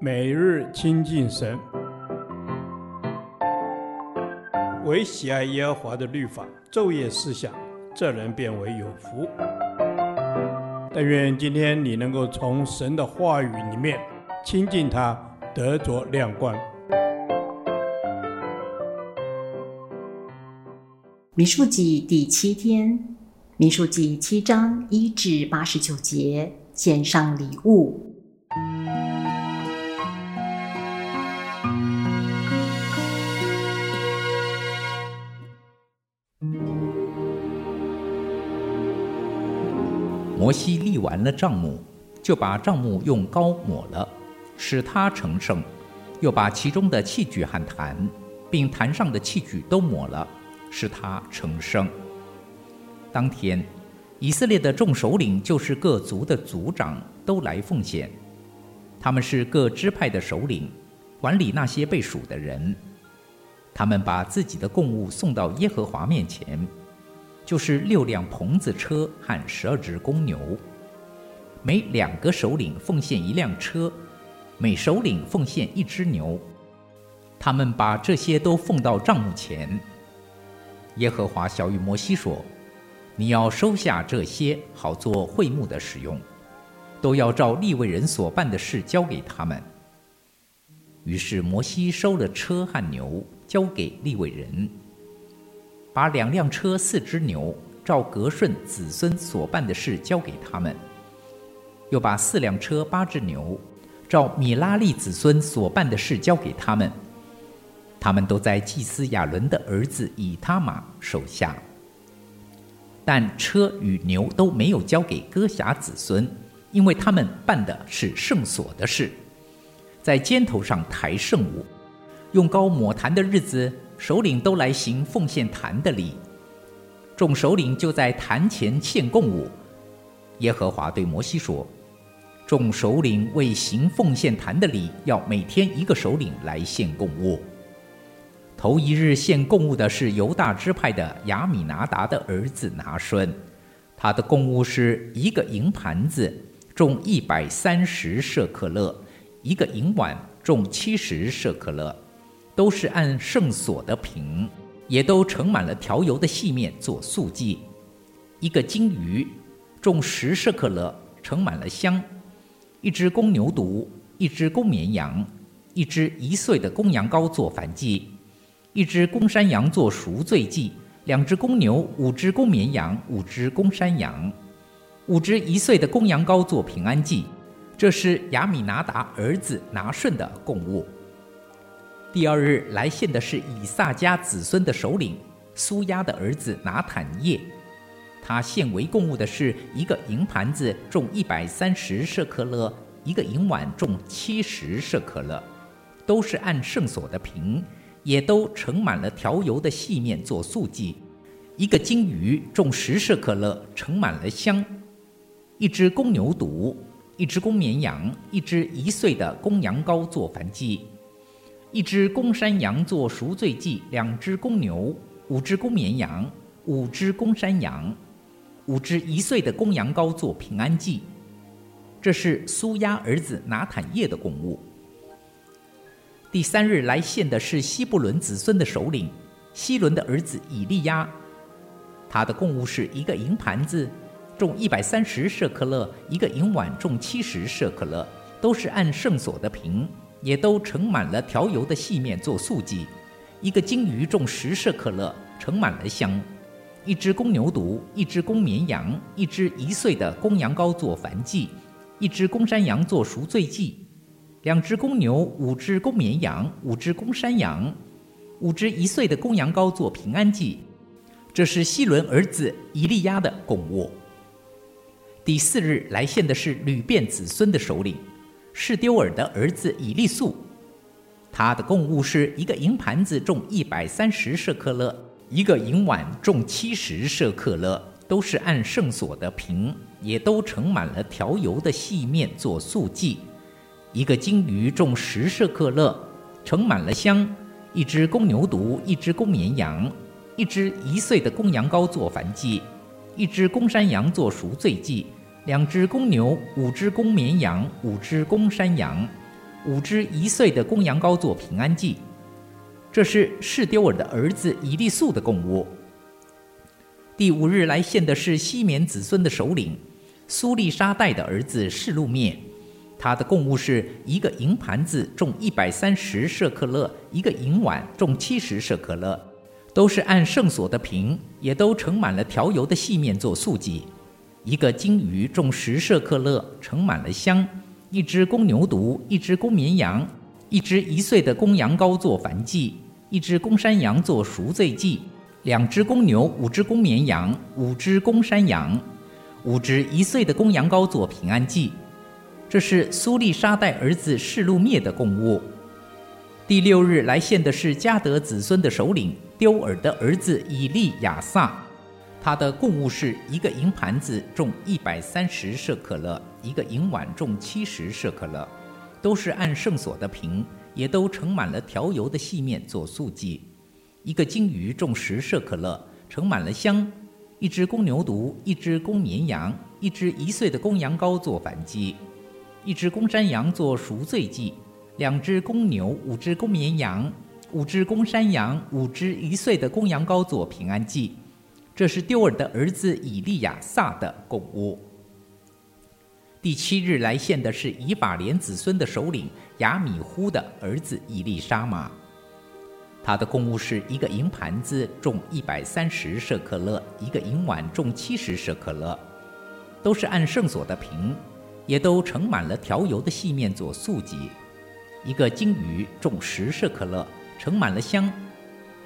每日亲近神，唯喜爱耶和华的律法，昼夜思想，这人便为有福。但愿今天你能够从神的话语里面亲近他，得着亮光。民数记第七天，民数记七章一至八十九节，献上礼物。摩西立完了帐幕，就把帐幕用膏抹了，使它成圣；又把其中的器具和坛，并坛上的器具都抹了，使它成圣。当天，以色列的众首领，就是各族的族长，都来奉献。他们是各支派的首领，管理那些被数的人。他们把自己的供物送到耶和华面前。就是六辆棚子车和十二只公牛，每两个首领奉献一辆车，每首领奉献一只牛。他们把这些都奉到帐幕前。耶和华晓諭摩西说：“你要收下这些，好做会幕的使用，都要照利未人所办的事交给他们。”于是摩西收了车和牛，交给利未人。把两辆车、四只牛，照格顺子孙所办的事交给他们；又把四辆车、八只牛，照米拉利子孙所办的事交给他们。他们都在祭司亚伦的儿子以他玛手下。但车与牛都没有交给哥辖子孙，因为他们办的是圣所的事，在肩头上抬圣物，用膏抹坛的日子。首领都来行奉献坛的礼，众首领就在坛前献供物。耶和华对摩西说：“众首领为行奉献坛的礼，要每天一个首领来献供物。头一日献供物的是犹大支派的亚米拿达的儿子拿顺，他的供物是一个银盘子，重一百三十舍克勒；一个银碗，重七十舍客勒。”都是按圣所的瓶，也都盛满了调油的细面做素祭。一个金鱼，重十舍克勒，盛满了香。一只公牛犊，一只公绵羊，一只一岁的公羊羔做燔祭。一只公山羊做赎罪祭。两只公牛，五只公绵羊，五只公山羊，五只一岁的公羊羔做平安祭。这是亚米拿达儿子拿顺的供物。第二日来献的是以萨迦子孙的首领苏押的儿子拿坦业，他献为供物的是一个银盘子，重一百三十舍客勒；一个银碗重七十舍客勒，都是按圣所的平，也都盛满了调油的细面做素祭；一个金鱼重十舍客勒，盛满了香；一只公牛犊，一只公绵羊，一只一岁的公羊羔做燔祭。一只公山羊做赎罪祭，两只公牛，五只公绵羊，五只公山羊，五只一岁的公羊羔做平安祭。这是苏押儿子拿坦业的供物。第三日来献的是西布伦子孙的首领希伦的儿子以利押，他的供物是一个银盘子，重一百三十舍客勒；一个银碗重七十舍客勒，都是按圣所的平。也都盛满了调油的细面做素祭，一个金鱼重十舍可勒，盛满了香；一只公牛犊，一只公绵羊，一只一岁的公羊羔做燔祭，一只公山羊做赎罪祭，两只公牛，五只公绵羊，五只公山羊，五只一岁的公羊羔做平安祭。这是希伦儿子以利亚的供物。第四日来献的是吕便子孙的首领。是丢尔的儿子以利素，他的贡物是一个银盘子，重一百三十舍克勒；一个银碗重七十舍克勒，都是按圣所的平，也都盛满了调油的细面做素祭；一个金鱼重十舍克勒，盛满了香；一只公牛犊，一只公绵羊，一只一岁的公羊羔做燔祭；一只公山羊做赎罪祭。两只公牛，五只公绵羊，五只公山羊，五只一岁的公羊羔做平安祭，这是士丢尔的儿子以利素的供物。第五日来献的是西缅子孙的首领苏利沙代的儿子示路面，他的供物是一个银盘子重一百三十舍克勒，一个银碗重七十舍克勒，都是按圣所的瓶，也都盛满了调油的细面做素祭。一个金鱼重十舍克勒，盛满了香。一只公牛犊，一只公绵羊，一只一岁的公羊羔做燔祭，一只公山羊做赎罪祭，两只公牛，五只公绵羊，五只公山羊，五只一岁的公羊羔做平安祭。这是苏利沙带儿子示路灭的供物。第六日来献的是迦德子孙的首领丢尔的儿子以利亚撒。他的供物是一个银盘子重一百三十舍可勒，一个银碗重七十舍可勒，都是按圣所的瓶，也都盛满了调油的细面做素祭。一个金鱼重十舍可勒，盛满了香。一只公牛犊，一只公绵羊，一只一岁的公羊羔做燔祭，一只公山羊做赎罪祭，两只公牛，五只公绵羊，五只公山羊，五只一岁的公羊羔做平安祭。这是丢尔的儿子以利亚撒的贡物。第七日来献的是以法莲子孙的首领亚米忽的儿子以利沙玛，他的贡物是一个银盘子重一百三十舍克勒，一个银碗重七十舍克勒，都是按圣所的瓶，也都盛满了调油的细面做素祭。一个金鱼重十舍克勒，盛满了香。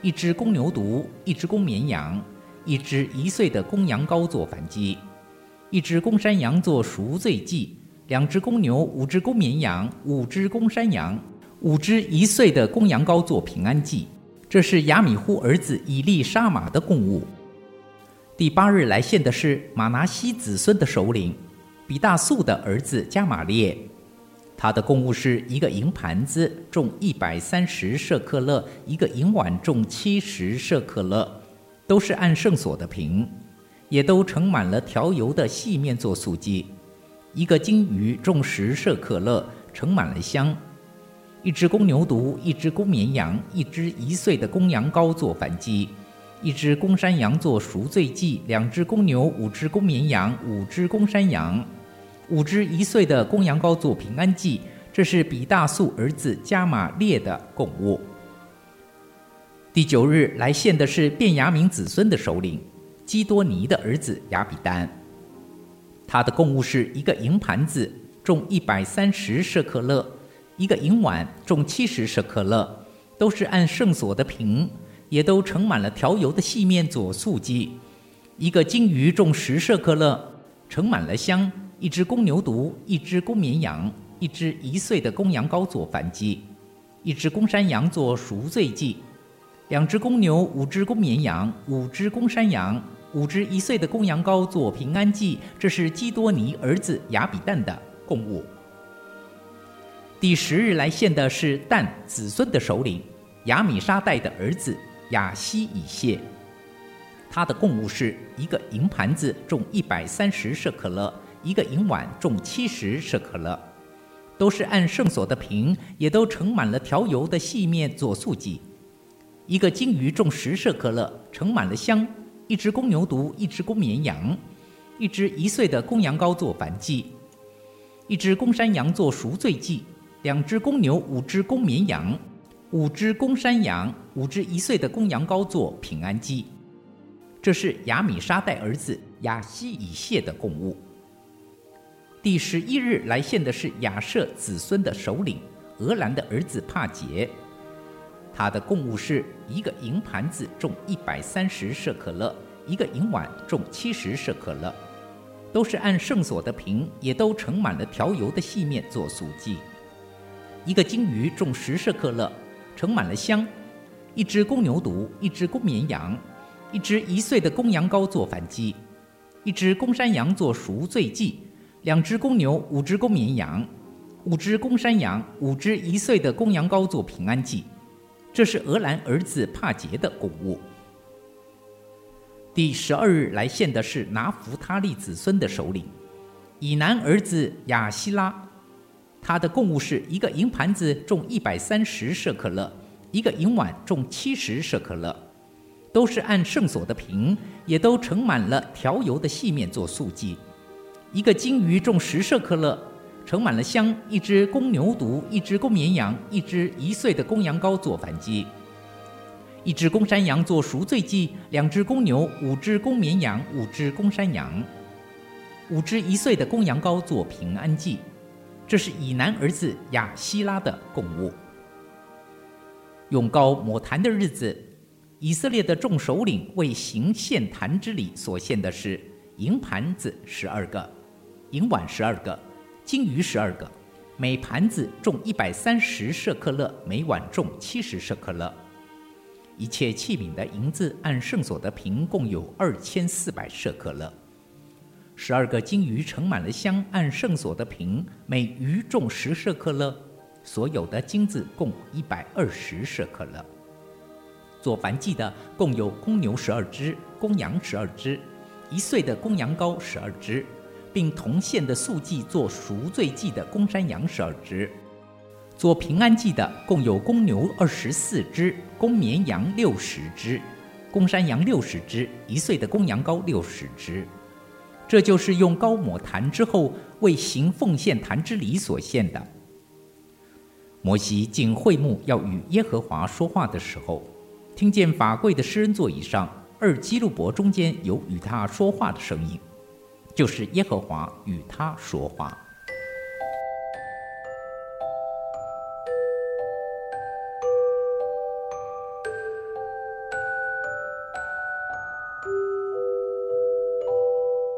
一只公牛犊，一只公绵羊。一只一岁的公羊羔做燔祭，一只公山羊做赎罪祭，两只公牛，五只公绵羊，五只公山羊，五只一岁的公羊羔做平安祭。这是亚米忽儿子以利沙玛的供物。第八日来献的是马拿西子孙的首领比大素的儿子加玛列，他的供物是一个银盘子重一百三十舍客勒，一个银碗重七十舍客勒。都是按圣所的瓶，也都盛满了调油的细面做素祭。一个金鱼重十舍可勒，盛满了香。一只公牛犊，一只公绵羊，一只一岁的公羊羔做燔祭。一只公山羊做赎罪祭，两只公牛，五只公绵羊，五只公山羊，五只一岁的公羊羔做平安祭。这是比大素儿子加玛列的供物。第九日来献的是便雅明子孙的首领基多尼的儿子亚比丹，他的供物是一个银盘子重一百三十舍克勒，一个银碗重七十舍克勒，都是按圣所的瓶，也都盛满了调油的细面做素祭。一个金鱼重十舍克勒，盛满了香。一只公牛犊，一只公绵羊，一只一岁的公羊羔做燔祭，一只公山羊做赎罪祭。两只公牛，五只公绵羊，五只公山羊，五只一岁的公羊羔做平安祭。这是基多尼儿子亚比旦的供物。第十日来献的是但子孙的首领亚米沙代的儿子亚希以谢，他的供物是一个银盘子重一百三十舍可勒，一个银碗重七十舍可勒，都是按圣所的瓶，也都盛满了调油的细面做素祭。一个鲸鱼重十舍客勒，盛满了香；一只公牛犊，一只公绵羊，一只一岁的公羊羔做繁祭；一只公山羊做赎罪祭；两只公牛，五只公绵羊，五只公山羊，五只一岁的公羊羔做平安祭。这是亚米沙代儿子亚西以谢的供物。第十一日来献的是亚舍子孙的首领俄兰的儿子帕杰。他的供物是一个银盘子重一百三十舍客勒，一个银碗重七十舍客勒，都是按圣所的瓶，也都盛满了调油的细面做素祭。一个金鱼重十舍客勒，盛满了香。一只公牛犊，一只公绵羊，一只一岁的公羊羔做反击，一只公山羊做赎罪祭，两只公牛，五只公绵羊，五只公山羊，五只一岁的公羊羔做平安祭。这是俄兰儿子帕杰的供物。第十二日来献的是拿弗他利子孙的首领以南儿子亚希拉，他的贡物是一个银盘子重一百三十舍克勒，一个银碗重七十舍克勒，都是按圣所的瓶，也都盛满了调油的细面做素祭。一个金鱼重十舍克勒，盛满了香；一只公牛犊，一只公绵羊，一只一岁的公羊羔做燔祭；一只公山羊做赎罪祭；两只公牛，五只公绵羊，五只公山羊，五只一岁的公羊羔做平安祭。这是以南儿子亚希拉的供物。用膏抹坛的日子，以色列的众首领为行献坛之礼所献的是银盘子十二个，银碗十二个，金鱼十二个，每盘子重一百三十舍克勒，每碗重七十舍克勒。一切器皿的银子按圣所的瓶共有二千四百舍克勒。十二个金鱼盛满了香，按圣所的瓶，每鱼重十舍克勒，所有的金子共一百二十舍克勒。做燔祭的共有公牛十二只，公羊十二只，一岁的公羊羔十二只，并同献的素祭做赎罪祭的公山羊十二只。做平安祭的共有公牛二十四只，公绵羊六十只，公山羊六十只，一岁的公羊羔六十只。这就是用膏抹坛之后为行奉献坛之礼所献的。摩西进会幕要与耶和华说话的时候，听见法柜的施恩座以上二基路伯中间有与他说话的声音，就是耶和华与他说话。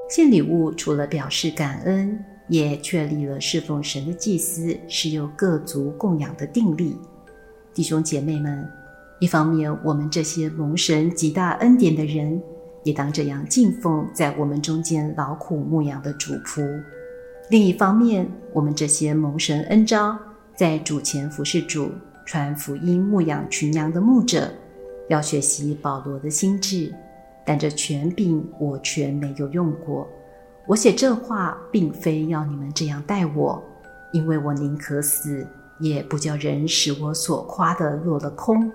献礼物除了表示感恩，也确立了侍奉神的祭司是由各族供养的定例。弟兄姐妹们，一方面，我们这些蒙神极大恩典的人，也当这样敬奉在我们中间劳苦牧养的主仆；另一方面，我们这些蒙神恩召，在主前服侍主、传福音、牧养群羊的牧者，要学习保罗的心志。但这权柄我全没有用过。我写这话，并非要你们这样待我，因为我宁可死，也不叫人使我所夸的落了空。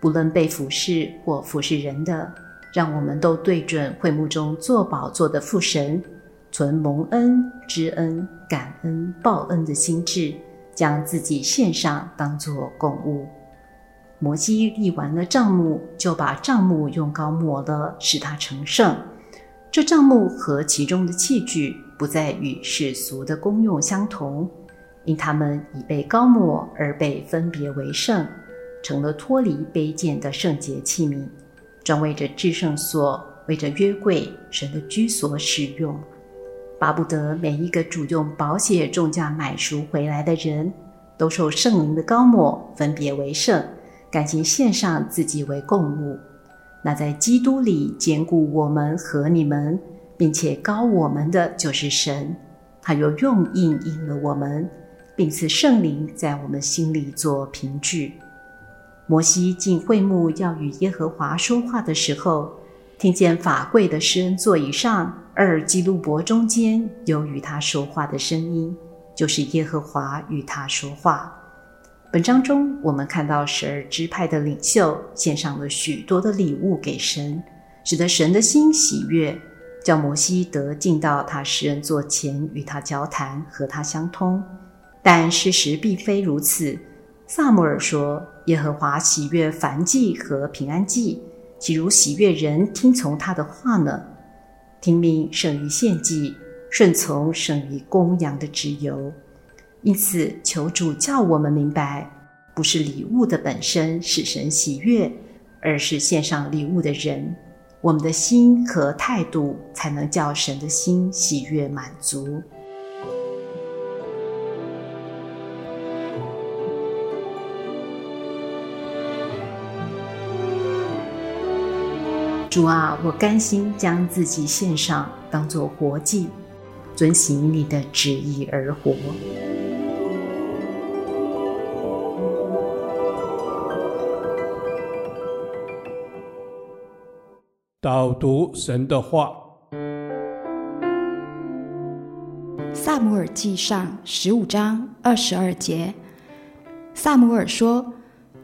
不论被服侍或服侍人的，让我们都对准会幕中坐宝座的父神，存蒙恩、知恩、感恩、报恩的心志，将自己献上，当作供物。摩西立完了帐幕，就把帐幕用膏抹了，使它成圣。这帐幕和其中的器具不再与世俗的功用相同，因他们已被膏抹而被分别为圣，成了脱离卑贱的圣洁器皿，专为着至圣所、为着约柜、神的居所使用。巴不得每一个主用宝血重价买赎回来的人，都受圣灵的膏抹，分别为圣。甘心献上自己为供物，那在基督里坚固我们和你们，并且膏我们的就是神，他又用印印了我们，并赐圣灵在我们心里做凭据。摩西进会幕要与耶和华说话的时候，听见法柜的施恩座椅上二基路伯中间有与他说话的声音，就是耶和华与他说话。本章中，我们看到十二支派的领袖献上了许多的礼物给神，使得神的心喜悦，叫摩西得进到他施恩座前与他交谈，和他相通。但事实并非如此。撒母耳说：“耶和华喜悦燔祭和平安祭，岂如喜悦人听从他的话呢？听命胜于献祭，顺从胜于公羊的脂油。”因此，求主叫我们明白，不是礼物的本身使神喜悦，而是献上礼物的人。我们的心和态度，才能叫神的心喜悦满足。主啊，我甘心将自己献上，当作活祭，遵行你的旨意而活。导读神的话，《撒母耳记上》十五章二十二节。撒母耳说：“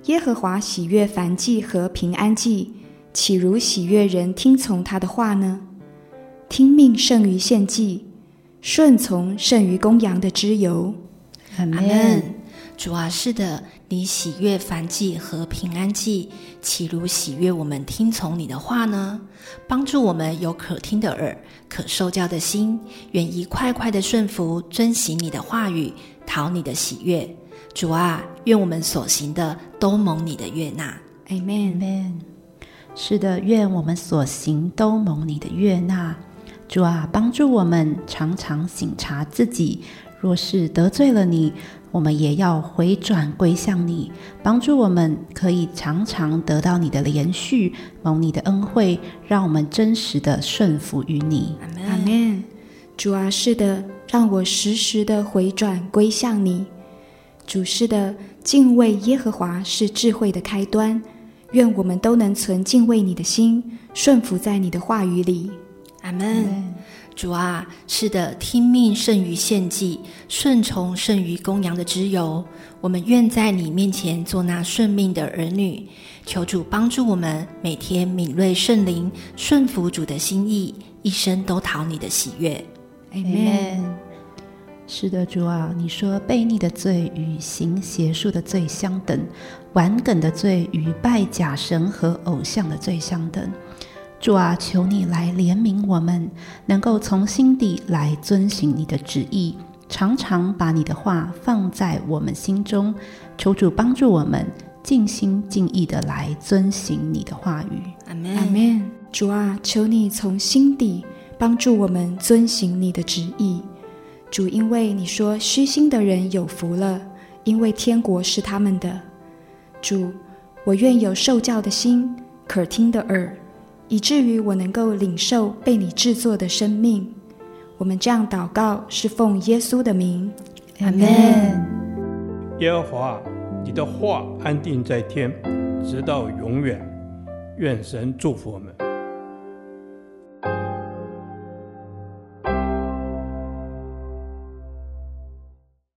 耶和华喜悦燔祭和平安祭，岂如喜悦人听从他的话呢？听命胜于献祭，顺从胜于公羊的脂油。”阿门。主啊，是的，你喜悦燔祭和平安祭，岂如喜悦我们听从你的话呢？帮助我们有可听的耳，可受教的心，愿意快快的顺服，遵行你的话语，讨你的喜悦。主啊，愿我们所行的都蒙你的悦纳。Amen。是的，愿我们所行都蒙你的悦纳。主啊，帮助我们常常省察自己，若是得罪了你。我们也要回转归向你，帮助我们可以常常得到你的怜恤，蒙你的恩惠，让我们真实的顺服于你。阿门。主啊，是的，让我时时的回转归向你。主是的，敬畏耶和华是智慧的开端。愿我们都能存敬畏你的心，顺服在你的话语里。阿门。主啊，是的，听命胜于献祭，顺从胜于公羊的脂油。我们愿在你面前做那顺命的儿女。求主帮助我们，每天敏锐圣灵，顺服主的心意，一生都讨你的喜悦。阿门。是的，主啊，你说悖逆的罪与行邪术的罪相等，顽梗的罪与拜假神和偶像的罪相等。主啊，求你来怜悯我们，能够从心底来遵行你的旨意，常常把你的话放在我们心中。求主帮助我们尽心尽意的来遵行你的话语。阿门。阿门。主啊，求你从心底帮助我们遵行你的旨意。主，因为你说虚心的人有福了，因为天国是他们的。主，我愿有受教的心，可听的耳。以至于我能够领受被你制作的生命。我们这样祷告，是奉耶稣的名，阿门。耶和华，你的话安定在天，直到永远。愿神祝福我们。